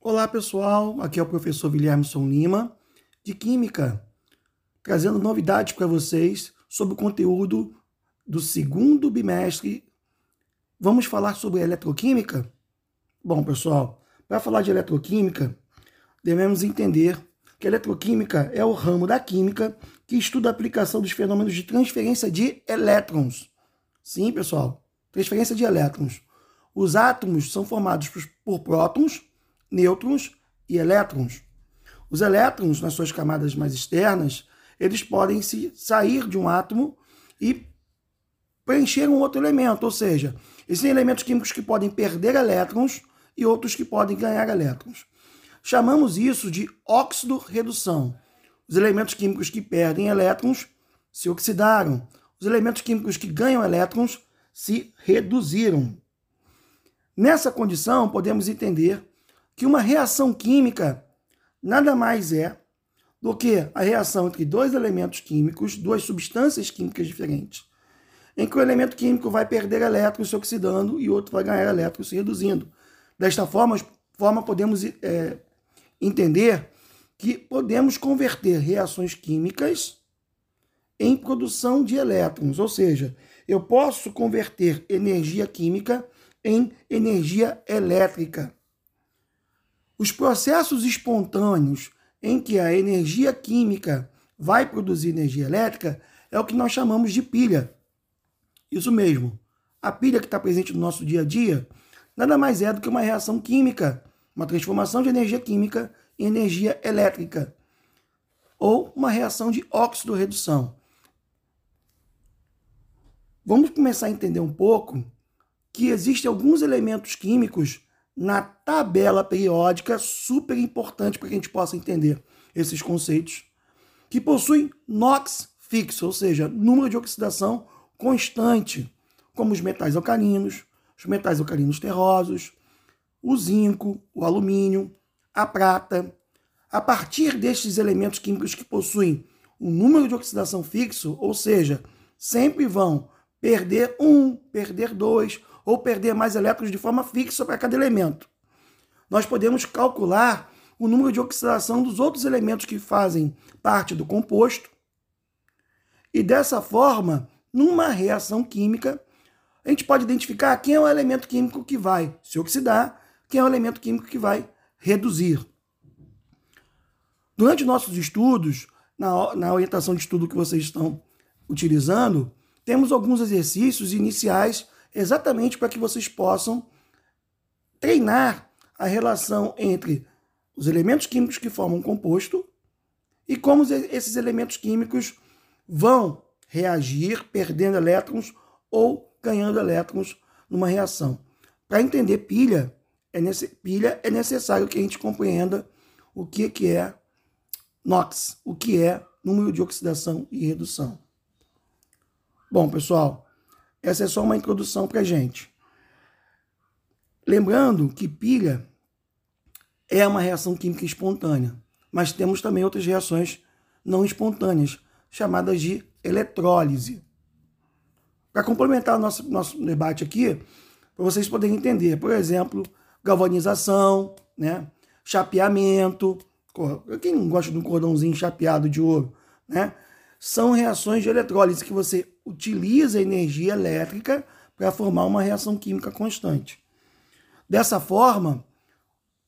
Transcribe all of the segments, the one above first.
Olá pessoal, aqui é o professor Williamson Lima, de Química, trazendo novidades para vocês sobre o conteúdo do segundo bimestre. Vamos falar sobre eletroquímica? Bom, pessoal, para falar de eletroquímica, devemos entender que a eletroquímica é o ramo da química que estuda a aplicação dos fenômenos de transferência de elétrons. Sim, pessoal, transferência de elétrons. Os átomos são formados por prótons, nêutrons e elétrons. Os elétrons, nas suas camadas mais externas, eles podem se sair de um átomo e preencher um outro elemento, ou seja, existem elementos químicos que podem perder elétrons e outros que podem ganhar elétrons. Chamamos isso de óxido-redução. Os elementos químicos que perdem elétrons se oxidaram. Os elementos químicos que ganham elétrons se reduziram. Nessa condição, podemos entender que uma reação química nada mais é do que a reação entre dois elementos químicos, duas substâncias químicas diferentes, em que o elemento químico vai perder elétrons se oxidando e outro vai ganhar elétrons se reduzindo. Desta forma, forma podemos é, entender que podemos converter reações químicas em produção de elétrons, ou seja, eu posso converter energia química em energia elétrica. Os processos espontâneos em que a energia química vai produzir energia elétrica é o que nós chamamos de pilha. Isso mesmo. A pilha que está presente no nosso dia a dia nada mais é do que uma reação química, uma transformação de energia química em energia elétrica, ou uma reação de óxido-redução. Vamos começar a entender um pouco que existem alguns elementos químicos na tabela periódica, super importante para que a gente possa entender esses conceitos, que possuem NOx fixo, ou seja, número de oxidação constante, como os metais alcalinos, os metais alcalinos terrosos, o zinco, o alumínio, a prata. A partir destes elementos químicos que possuem um número de oxidação fixo, ou seja, sempre vão perder um, perder dois ou perder mais elétrons de forma fixa para cada elemento. Nós podemos calcular o número de oxidação dos outros elementos que fazem parte do composto. E dessa forma, numa reação química, a gente pode identificar quem é o elemento químico que vai se oxidar, quem é o elemento químico que vai reduzir. Durante nossos estudos, na, na orientação de estudo que vocês estão utilizando, temos alguns exercícios iniciais exatamente para que vocês possam treinar a relação entre os elementos químicos que formam um composto e como esses elementos químicos vão reagir perdendo elétrons ou ganhando elétrons numa reação. Para entender pilha é, nesse, pilha, é necessário que a gente compreenda o que, que é NOx, o que é número de oxidação e redução. Bom, pessoal, essa é só uma introdução para gente. Lembrando que pilha é uma reação química espontânea, mas temos também outras reações não espontâneas, chamadas de eletrólise. Para complementar nosso, nosso debate aqui, para vocês poderem entender, por exemplo, galvanização, né? chapeamento, quem não gosta de um cordãozinho chapeado de ouro, né? São reações de eletrólise que você utiliza energia elétrica para formar uma reação química constante. Dessa forma,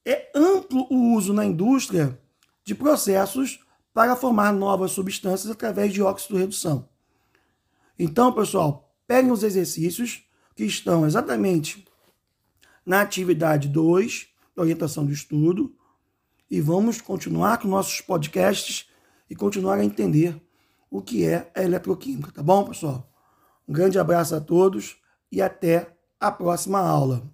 é amplo o uso na indústria de processos para formar novas substâncias através de óxido-redução. Então, pessoal, peguem os exercícios que estão exatamente na atividade 2, da orientação do estudo, e vamos continuar com nossos podcasts e continuar a entender o que é a eletroquímica, tá bom, pessoal? Um grande abraço a todos e até a próxima aula.